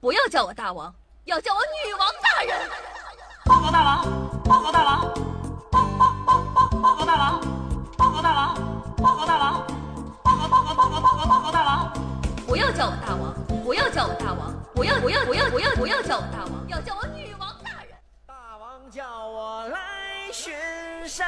不要叫我大王，要叫我女王大人。报告大王，报告大王，报报报报报告大王，报告大王，报告大王，报告报告报告报告报告大王。不要叫我大王，不要叫我大王，不要不要不要不要不要叫我大王，要叫我女王大人。大王叫我来巡山。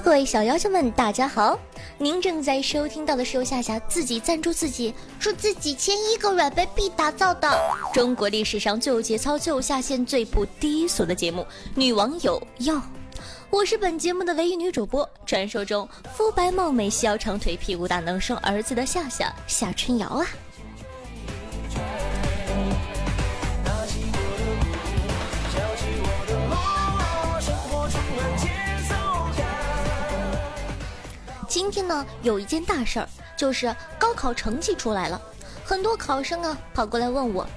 各位小妖精们，大家好！您正在收听到的是由夏夏自己赞助自己，出自几千亿个软杯币打造的中国历史上最有节操、最有下限、最不低俗的节目《女网友要》。我是本节目的唯一女主播，传说中肤白貌美、细腰长腿、屁股大、能生儿子的夏夏夏春瑶啊！今天呢，有一件大事儿，就是高考成绩出来了，很多考生啊跑过来问我，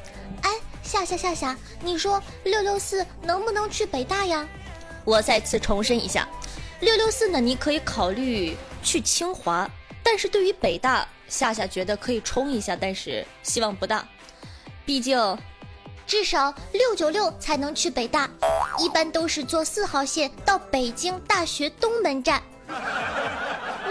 哎，夏夏夏夏，你说六六四能不能去北大呀？我再次重申一下，六六四呢，你可以考虑去清华，但是对于北大，夏夏觉得可以冲一下，但是希望不大，毕竟至少六九六才能去北大，一般都是坐四号线到北京大学东门站。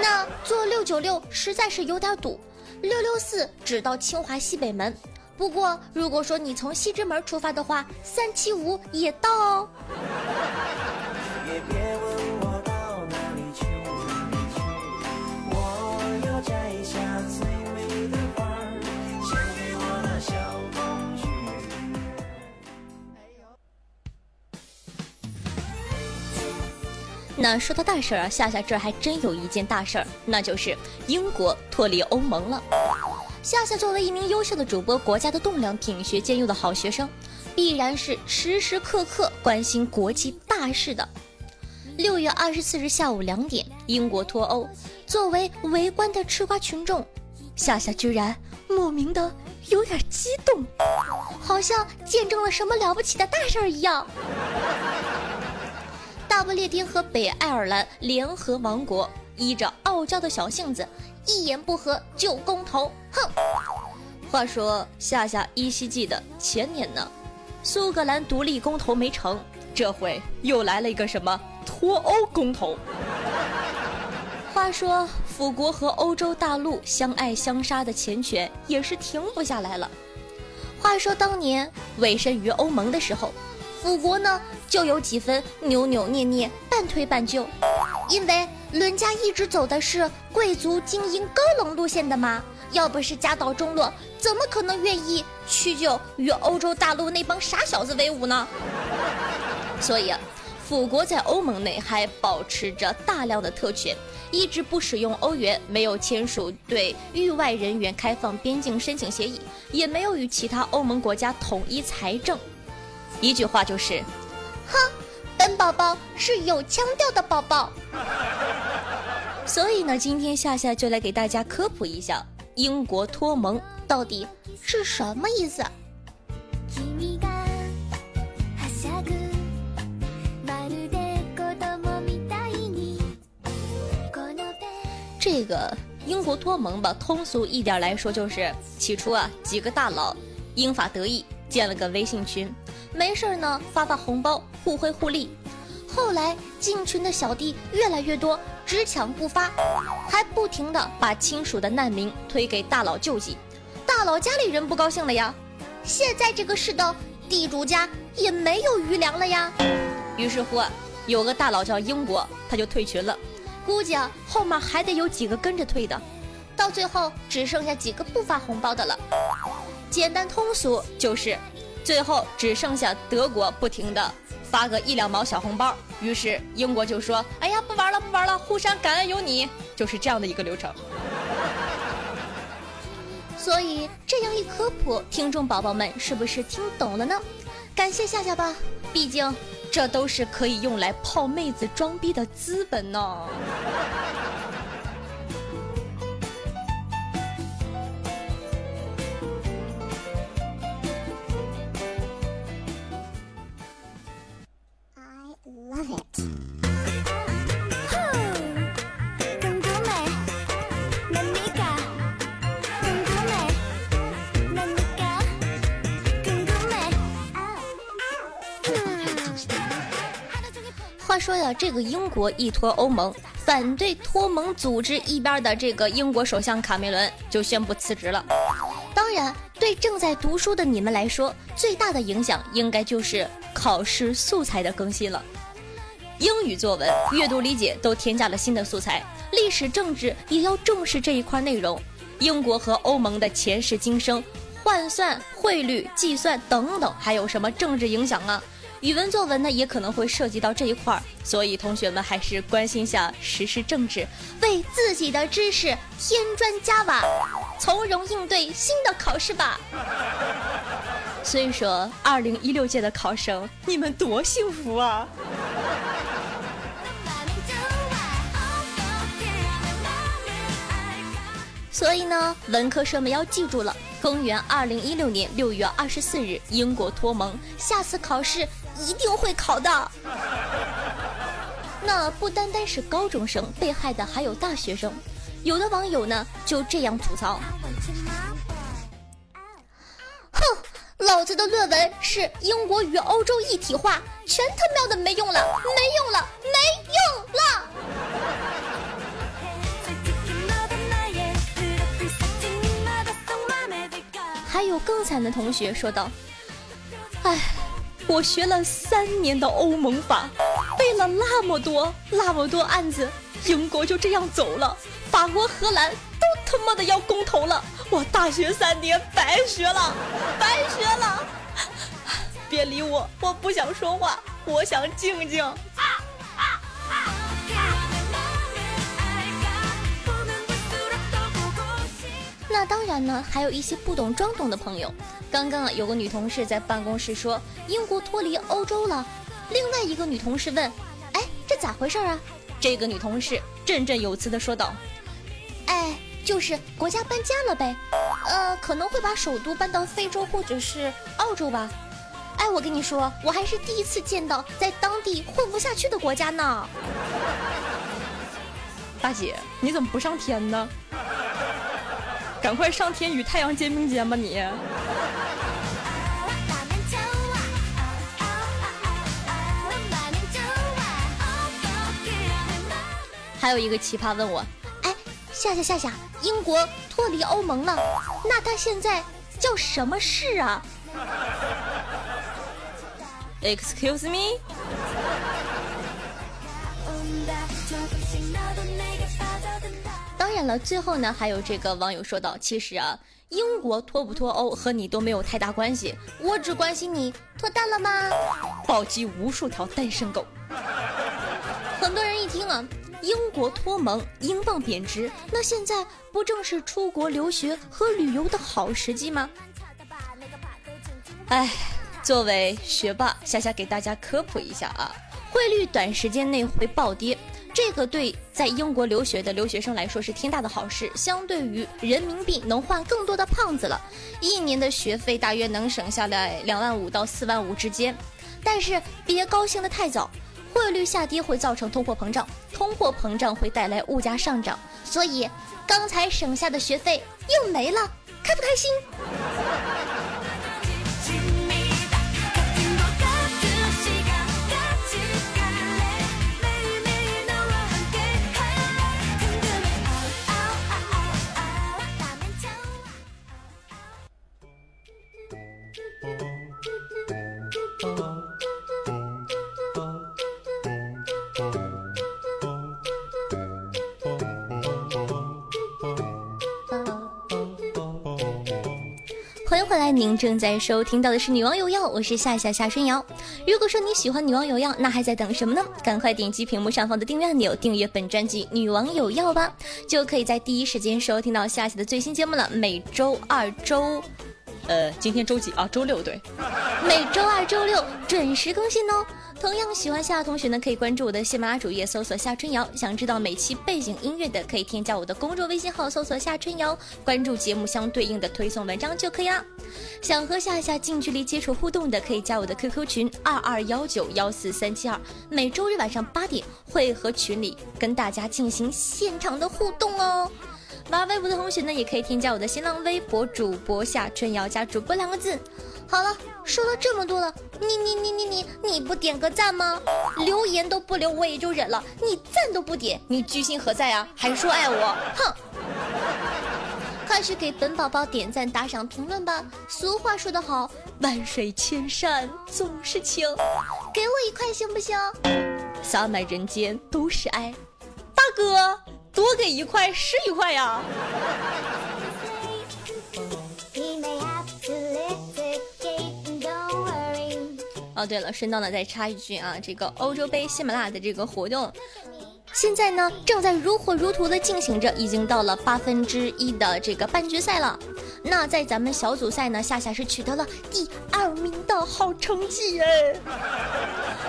那坐六九六实在是有点堵，六六四只到清华西北门。不过如果说你从西直门出发的话，三七五也到哦。那说到大事儿啊，夏夏这儿还真有一件大事儿，那就是英国脱离欧盟了。夏夏作为一名优秀的主播，国家的栋梁，品学兼优的好学生，必然是时时刻刻关心国际大事的。六月二十四日下午两点，英国脱欧，作为围观的吃瓜群众，夏夏居然莫名的有点激动，好像见证了什么了不起的大事儿一样。不列颠和北爱尔兰联合王国，依着傲娇的小性子，一言不合就公投。哼！话说夏夏依稀记得前年呢，苏格兰独立公投没成，这回又来了一个什么脱欧公投。话说辅国和欧洲大陆相爱相杀的缱绻也是停不下来了。话说当年委身于欧盟的时候，辅国呢就有几分扭扭捏捏、半推半就，因为伦家一直走的是贵族精英高冷路线的嘛，要不是家道中落，怎么可能愿意屈就与欧洲大陆那帮傻小子为伍呢？所以啊，腐国在欧盟内还保持着大量的特权，一直不使用欧元，没有签署对域外人员开放边境申请协议，也没有与其他欧盟国家统一财政。一句话就是，哼，本宝宝是有腔调的宝宝。所以呢，今天夏夏就来给大家科普一下英国脱盟到底是什么意思。君がはしゃぐまるで子供みたいにこの手这个英国脱盟吧，通俗一点来说就是，起初啊，几个大佬英法德意 建了个微信群，没事儿呢发发红包，互惠互利。后来进群的小弟越来越多，只抢不发，还不停的把亲属的难民推给大佬救济。大佬家里人不高兴了呀，现在这个世道，地主家也没有余粮了呀。于是乎啊，有个大佬叫英国，他就退群了。估计啊，后面还得有几个跟着退的，到最后只剩下几个不发红包的了。简单通俗就是，最后只剩下德国不停的发个一两毛小红包，于是英国就说：“哎呀，不玩了，不玩了，互相感恩有你。”就是这样的一个流程。所以这样一科普，听众宝宝们是不是听懂了呢？感谢夏夏吧，毕竟这都是可以用来泡妹子装逼的资本呢。说呀，这个英国一脱欧盟，反对脱盟组织一边的这个英国首相卡梅伦就宣布辞职了。当然，对正在读书的你们来说，最大的影响应该就是考试素材的更新了。英语作文、阅读理解都添加了新的素材，历史、政治也要重视这一块内容。英国和欧盟的前世今生、换算、汇率、计算等等，还有什么政治影响啊？语文作文呢也可能会涉及到这一块儿所以同学们还是关心下时事政治为自己的知识添砖加瓦从容应对新的考试吧。所以说二零一六届的考生你们多幸福啊！所以呢文科生们要记住了公元二零一六年六月二十四日英国脱盟下次考试一定会考的。那不单单是高中生被害的还有大学生有的网友呢就这样吐槽。哼老子的论文是英国与欧洲一体化全他喵的没用了没用了没用了。还有更惨的同学说道哎我学了三年的欧盟法，背了那么多那么多案子，英国就这样走了，法国、荷兰都他妈的要公投了，我大学三年白学了，白学了。别理我，我不想说话，我想静静。”那当然呢，还有一些不懂装懂的朋友。刚刚啊，有个女同事在办公室说英国脱离欧洲了，另外一个女同事问：“哎，这咋回事啊？”这个女同事振振有词的说道：“哎，就是国家搬家了呗，呃，可能会把首都搬到非洲或者是澳洲吧。哎，我跟你说，我还是第一次见到在当地混不下去的国家呢。大姐，你怎么不上天呢？赶快上天与太阳肩并肩吧你。还有一个奇葩问我，哎，夏夏夏夏，英国脱离欧盟了，那它现在叫什么事啊？Excuse me。了最后呢还有这个网友说道其实啊英国脱不脱欧和你都没有太大关系我只关心你脱单了吗？暴击无数条单身狗。很多人一听啊英国脱盟英镑贬值那现在不正是出国留学和旅游的好时机吗？哎作为学霸夏夏给大家科普一下啊汇率短时间内会暴跌这个对在英国留学的留学生来说是天大的好事，相对于人民币能换更多的胖子了，一年的学费大约能省下来两万五到四万五之间。但是别高兴得太早，汇率下跌会造成通货膨胀，通货膨胀会带来物价上涨，所以刚才省下的学费又没了，开不开心？回来，您正在收听到的是《女王有药》，我是夏夏夏春瑶。如果说你喜欢《女王有药》，那还在等什么呢？赶快点击屏幕上方的订阅按钮，订阅本专辑《女王有药》吧，就可以在第一时间收听到夏夏的最新节目了。每周二、周，呃，今天周几啊？周六对，每周二、周六准时更新哦。同样喜欢夏夏同学呢，可以关注我的喜马拉雅主页，搜索夏春瑶。想知道每期背景音乐的，可以添加我的公众微信号，搜索夏春瑶，关注节目相对应的推送文章就可以啦。想和夏夏近距离接触互动的，可以加我的 QQ 群二二幺九幺四三七二，每周日晚上八点会和群里跟大家进行现场的互动哦。玩微博的同学呢，也可以添加我的新浪微博主播夏春瑶加主播两个字。好了，说了这么多了，你你你你你你不点个赞吗？留言都不留我也就忍了，你赞都不点，你居心何在啊？还说爱我，哼！快去给本宝宝点赞、打赏、评论吧。俗话说得好，万水千山总是情，给我一块行不行？洒满人间都是爱，大哥多给一块是一块呀。哦，对了，顺道呢再插一句啊，这个欧洲杯喜马拉雅的这个活动，现在呢正在如火如荼的进行着，已经到了八分之一的这个半决赛了。那在咱们小组赛呢，夏夏是取得了第二名的好成绩哎。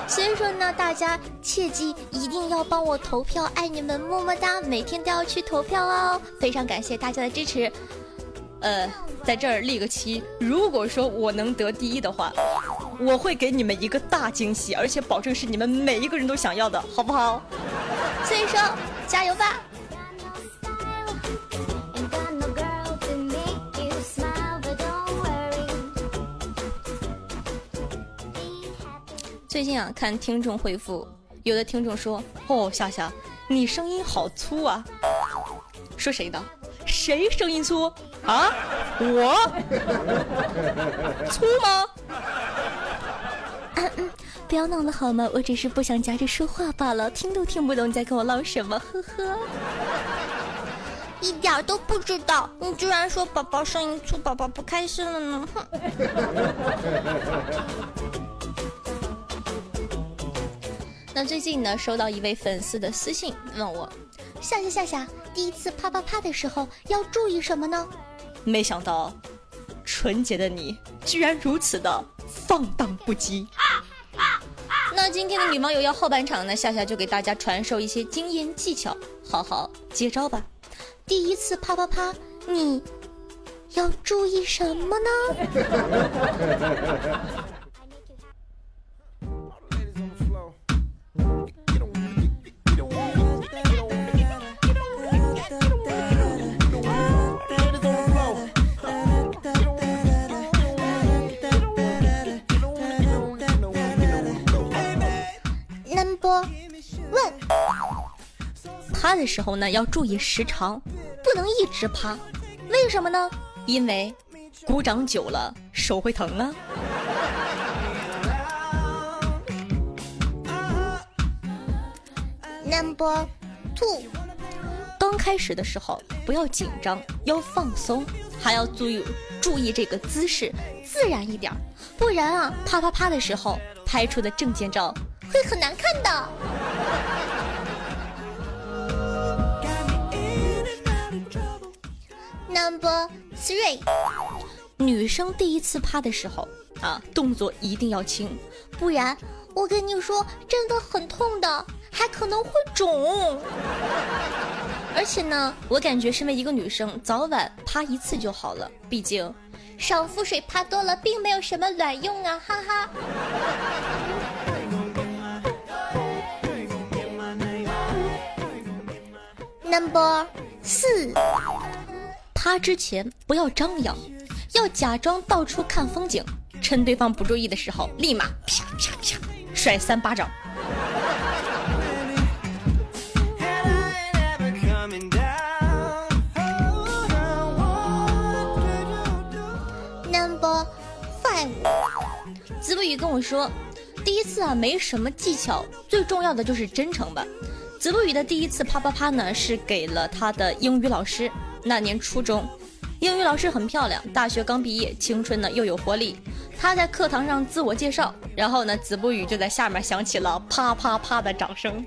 所以说呢，大家切记一定要帮我投票，爱你们，么么哒！每天都要去投票哦，非常感谢大家的支持。呃，在这儿立个旗，如果说我能得第一的话，我会给你们一个大惊喜，而且保证是你们每一个人都想要的，好不好？所以说，加油吧！最近啊，看听众回复，有的听众说：“哦，夏夏，你声音好粗啊！”说谁呢？谁声音粗啊？我粗吗？嗯嗯不要闹了好吗？我只是不想夹着说话罢了，听都听不懂你在跟我唠什么，呵呵。一点儿都不知道，你居然说宝宝声音粗，宝宝不开心了呢，哼。那最近呢，收到一位粉丝的私信，问我，夏夏夏夏，第一次啪啪啪的时候要注意什么呢？没想到，纯洁的你居然如此的放荡不羁。那今天的女网友要后半场呢，夏夏就给大家传授一些经验技巧，好好接招吧。第一次啪啪啪，你要注意什么呢？的时候呢要注意时长，不能一直趴。为什么呢？因为鼓掌久了手会疼啊。Number two，刚开始的时候不要紧张，要放松，还要注意注意这个姿势，自然一点，不然啊，啪啪啪的时候拍出的证件照会很难看的。Number three，女生第一次趴的时候啊，动作一定要轻，不然我跟你说，真的很痛的，还可能会肿。而且呢，我感觉身为一个女生，早晚趴一次就好了，毕竟少腹水趴多了，并没有什么卵用啊，哈哈。Number 四，趴之前不要张扬，要假装到处看风景，趁对方不注意的时候，立马啪啪啪甩三巴掌。Number five，子不语跟我说，第一次啊没什么技巧，最重要的就是真诚吧。子不语的第一次啪啪啪呢，是给了他的英语老师。那年初中，英语老师很漂亮，大学刚毕业，青春呢又有活力。他在课堂上自我介绍，然后呢，子不语就在下面响起了啪啪啪的掌声。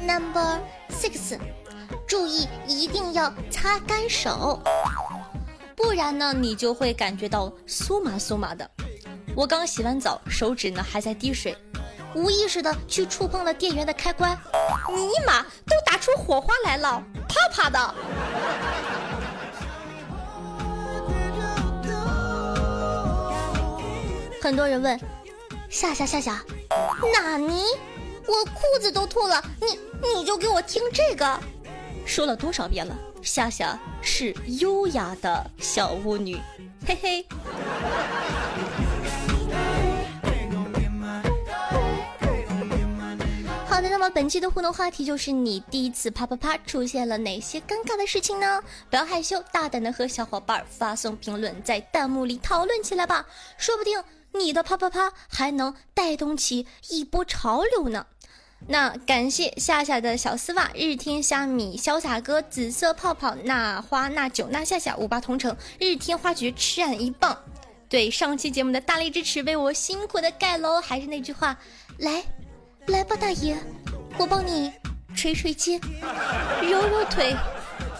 Number six，注意一定要擦干手，不不然呢，你就会感觉到酥麻酥麻的。我刚洗完澡，手指呢还在滴水，无意识的去触碰了电源的开关，尼玛，都打出火花来了，啪啪的。很多人问夏夏夏夏，纳尼？我裤子都吐了，你你就给我听这个？说了多少遍了？夏夏是优雅的小巫女，嘿嘿。本期的互动话题就是你第一次啪啪啪出现了哪些尴尬的事情呢？不要害羞，大胆的和小伙伴发送评论，在弹幕里讨论起来吧，说不定你的啪啪啪还能带动起一波潮流呢。那感谢夏夏的小丝袜、日天虾米、潇洒哥、紫色泡泡、那花、那酒、那夏夏、五八同城、日天花菊、吃俺一棒，对上期节目的大力支持，为我辛苦的盖楼。还是那句话，来，来吧，大爷，我帮你捶捶肩，揉揉腿，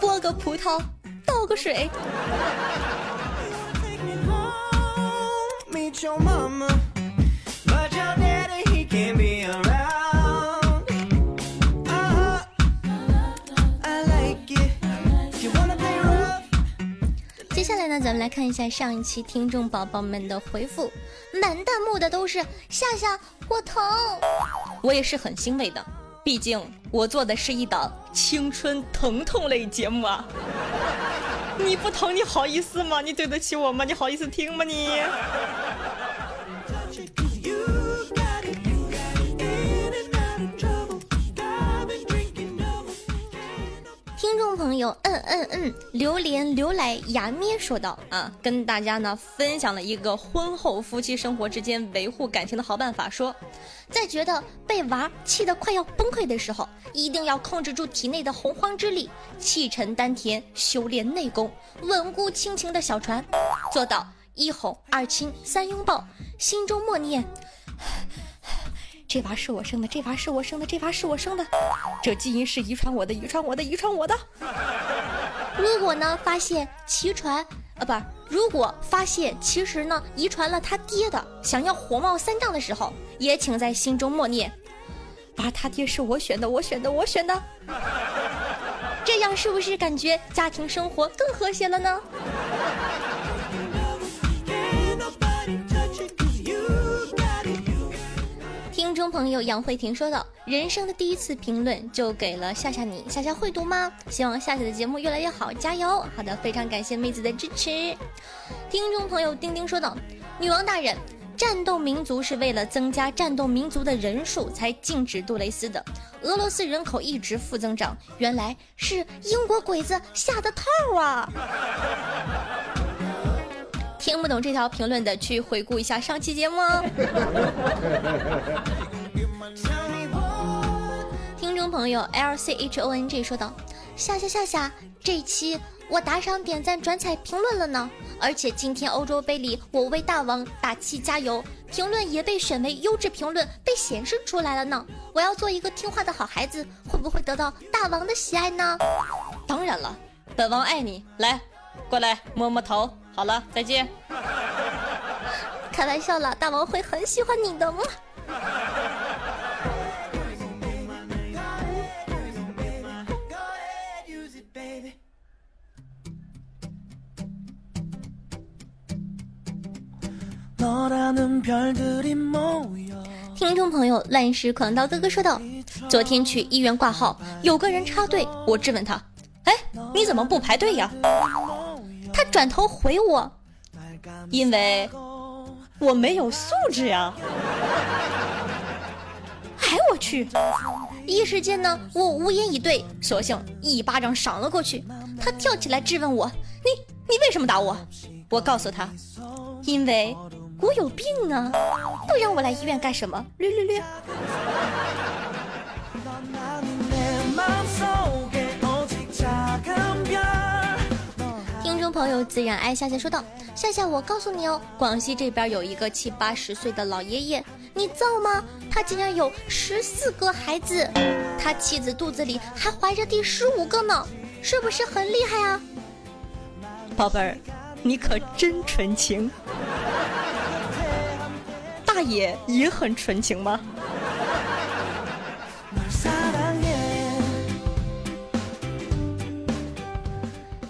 剥个葡萄，倒个水。接下来呢，咱们来看一下上一期听众宝宝们的回复，满弹幕的都是夏夏，我疼。我也是很欣慰的，毕竟我做的是一档青春疼痛类节目啊。你不疼，你好意思吗？你对得起我吗？你好意思听吗你？朋友，嗯嗯嗯，榴莲流来牙咩说道啊，跟大家呢分享了一个婚后夫妻生活之间维护感情的好办法，说，在觉得被娃气得快要崩溃的时候，一定要控制住体内的洪荒之力，气沉丹田，修炼内功，稳固亲情的小船，做到一哄二亲三拥抱，心中默念。这娃是我生的，这娃是我生的，这娃是我生的，这基因是遗传我的，遗传我的，遗传我的。如果呢发现其传啊不，如果发现其实呢遗传了他爹的，想要火冒三丈的时候，也请在心中默念：娃他爹是我选的，我选的，我选的。这样是不是感觉家庭生活更和谐了呢？朋友杨慧婷说道：“人生的第一次评论就给了夏夏你，夏夏会读吗？希望夏夏的节目越来越好，加油！好的，非常感谢妹子的支持。”听众朋友丁丁说道：“女王大人，战斗民族是为了增加战斗民族的人数才禁止杜蕾斯的。俄罗斯人口一直负增长，原来是英国鬼子下的套啊！”听不懂这条评论的，去回顾一下上期节目哦。听众朋友 L C H O N G 说道：“夏夏夏夏，这一期我打赏、点赞、转采、评论了呢，而且今天欧洲杯里我为大王打气加油，评论也被选为优质评论，被显示出来了呢。我要做一个听话的好孩子，会不会得到大王的喜爱呢？当然了，本王爱你，来，过来摸摸头。好了，再见。开玩笑了，大王会很喜欢你的。听众朋友烂石狂刀哥哥说道：“昨天去医院挂号，有个人插队，我质问他：‘哎，你怎么不排队呀？’他转头回我：‘因为我没有素质呀。’哎，我去！一时间呢，我无言以对，索性一巴掌赏了过去。他跳起来质问我：‘你你为什么打我？’我告诉他：‘因为我有病啊！不然我来医院干什么？略略略。听众朋友，自然爱夏夏说道：“夏夏，我告诉你哦，广西这边有一个七八十岁的老爷爷，你造吗？他竟然有十四个孩子，他妻子肚子里还怀着第十五个呢，是不是很厉害啊？”宝贝儿，你可真纯情。大爷也很纯情吗？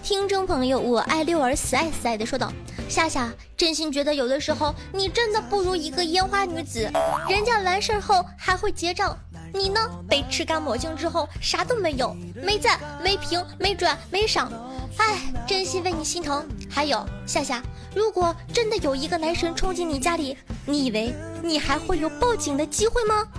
听众朋友我爱六儿死爱死爱的说道夏夏真心觉得有的时候你真的不如一个烟花女子人家完事后还会结账你呢？被吃干抹净之后啥都没有没赞没评没转没赏。哎真心为你心疼。还有夏夏如果真的有一个男神冲进你家里你以为你还会有报警的机会吗？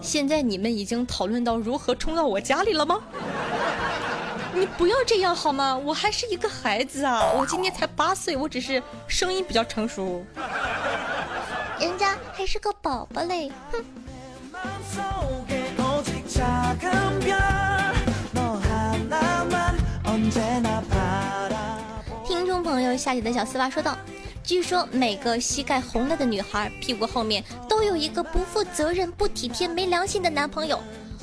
现在你们已经讨论到如何冲到我家里了吗？你不要这样好吗？我还是一个孩子啊我今年才八岁我只是声音比较成熟。人家还是个宝宝嘞。哼。听众朋友下雪的小丝袜说道据说每个膝盖红了的女孩屁股后面都有一个不负责任不体贴没良心的男朋友。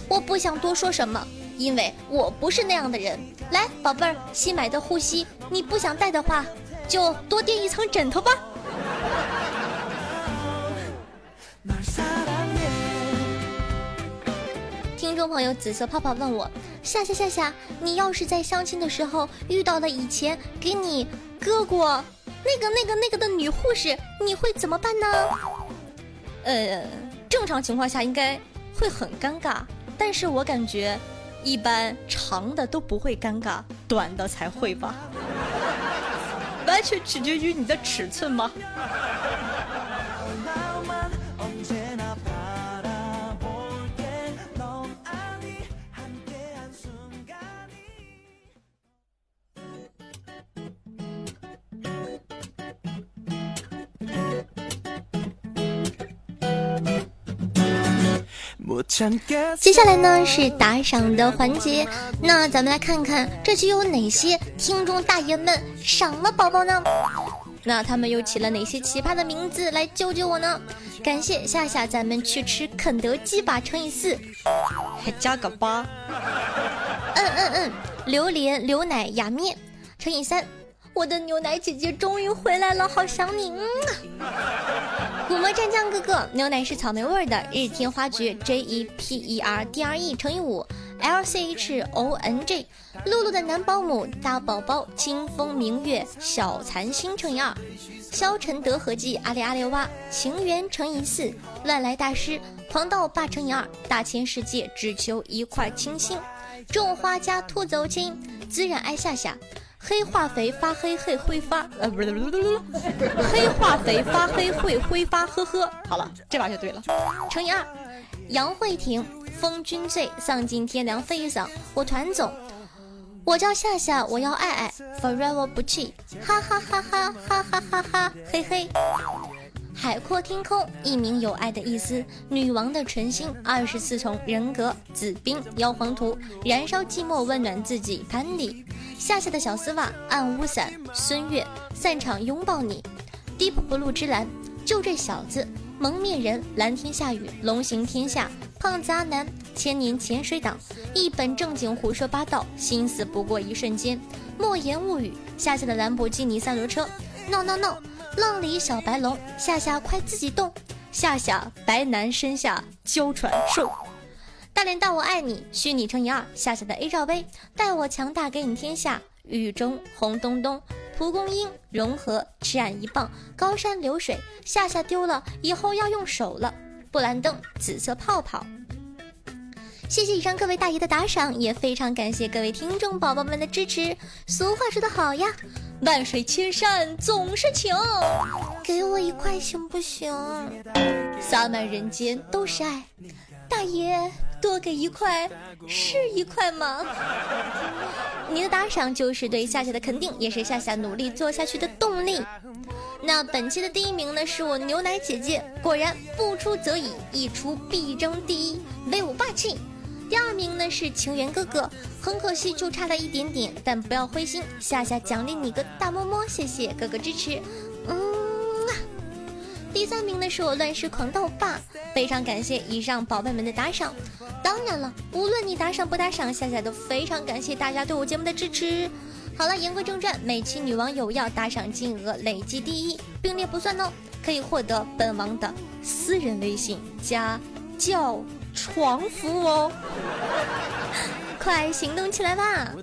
我不想多说什么因为我不是那样的人。来宝贝儿新买的护膝你不想戴的话就多垫一层枕头吧。众朋友紫色泡泡问我：夏夏夏夏，你要是在相亲的时候遇到了以前给你割过那个那个那个的女护士，你会怎么办呢？呃，正常情况下应该会很尴尬，但是我感觉一般长的都不会尴尬，短的才会吧。完全取决于你的尺寸吗？接下来呢是打赏的环节，那咱们来看看这期有哪些听众大爷们赏了宝宝呢？那他们又起了哪些奇葩的名字来救救我呢？感谢夏夏，咱们去吃肯德基吧，乘以四，还加个八。嗯嗯嗯，榴莲牛奶雅面乘以三，我的牛奶姐姐终于回来了，好想你。嗯古魔战将哥哥，牛奶是草莓味的，日天花菊 J E P E R D R E 乘以五。L C H O N G 露露的男保姆大宝宝，清风明月小残星乘以二，消沉德和记阿里阿里哇，情缘乘以四，乱来大师狂盗霸乘以二，大千世界只求一块清新，种花家兔走亲，孜然爱夏夏。黑化肥发黑会挥发，呃，不是，不是，不是，黑化肥发黑会挥发，呵呵。好了，这把就对了。乘以二，杨慧婷，风君醉，丧尽天良飞一嗓，我团总，我叫夏夏，我要爱爱，forever 不弃，哈哈哈哈哈哈哈哈，嘿嘿。海阔天空，一名有爱的意思。女王的纯心，二十四重人格。紫冰，妖皇图，燃烧寂寞，温暖自己。潘里，夏夏的小丝袜，暗屋伞。孙悦，散场拥抱你。Deep Blue 之蓝，就这小子。蒙面人，蓝天下雨，龙行天下。胖子阿南，千年潜水党，一本正经胡说八道，心思不过一瞬间。莫言物语，夏夏的兰博基尼三轮车。闹闹闹！浪里小白龙，夏夏快自己动！夏夏白男身下娇喘兽，大脸蛋我爱你，虚拟乘以二，夏夏的 A 罩杯，待我强大给你天下，雨中红咚咚，蒲公英融合，吃俺一棒，高山流水，夏夏丢了，以后要用手了，布兰登紫色泡泡。谢谢以上各位大爷的打赏，也非常感谢各位听众宝宝们的支持。俗话说得好呀，万水千山总是情，给我一块行不行？洒满人间都是爱，大爷多给一块是一块吗？你的打赏就是对夏夏的肯定，也是夏夏努力做下去的动力。那本期的第一名呢，是我牛奶姐姐，果然不出则已，一出必争第一，威武霸气。第二名呢是情缘哥哥，很可惜就差了一点点，但不要灰心，夏夏奖励你个大么么，谢谢哥哥支持，嗯啊。第三名呢是我乱世狂盗霸，非常感谢以上宝贝们的打赏。当然了，无论你打赏不打赏，夏夏都非常感谢大家对我节目的支持。好了，言归正传，每期女王有要打赏金额累计第一，并列不算哦，可以获得本王的私人微信加叫床服务哦，快行动起来吧！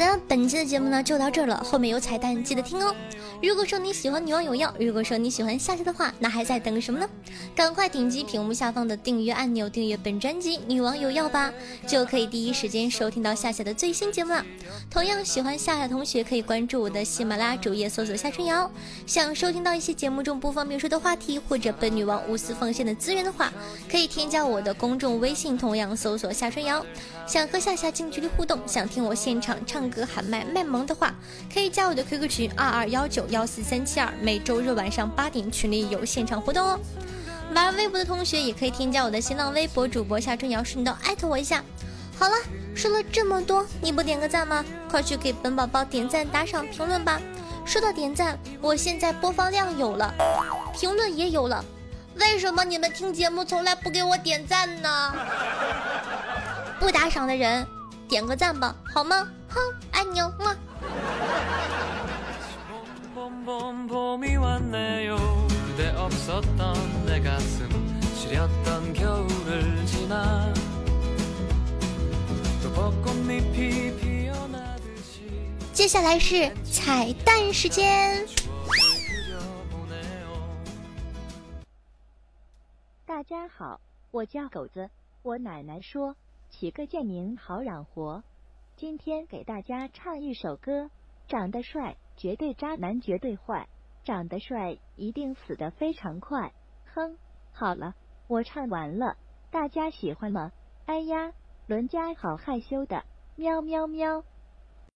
的，本期的节目呢就到这儿了，后面有彩蛋，记得听哦。如果说你喜欢女王有药，如果说你喜欢夏夏的话，那还在等什么呢？赶快点击屏幕下方的订阅按钮，订阅本专辑《女王有药》吧，就可以第一时间收听到夏夏的最新节目了。同样喜欢夏夏同学可以关注我的喜马拉雅主页，搜索夏春瑶。想收听到一些节目中不方便说的话题，或者本女王无私奉献的资源的话，可以添加我的公众微信，同样搜索夏春瑶。想和夏夏近距离互动，想听我现场唱哥喊麦卖萌的话，可以加我的 QQ 群二二幺九幺四三七二，每周日晚上八点群里有现场活动哦。玩微博的同学也可以添加我的新浪微博主播夏春瑶，顺道艾特我一下。好了，说了这么多，你不点个赞吗？快去给本宝宝点赞、打赏、评论吧！说到点赞，我现在播放量有了，评论也有了，为什么你们听节目从来不给我点赞呢？不打赏的人，点个赞吧，好吗？哼，爱你哦，么。接下来是彩蛋时间。大家好，我叫狗子。我奶奶说。起个贱名好养活。今天给大家唱一首歌，长得帅绝对渣男绝对坏，长得帅一定死得非常快。哼，好了，我唱完了，大家喜欢吗？哎呀，伦家好害羞的，喵喵喵。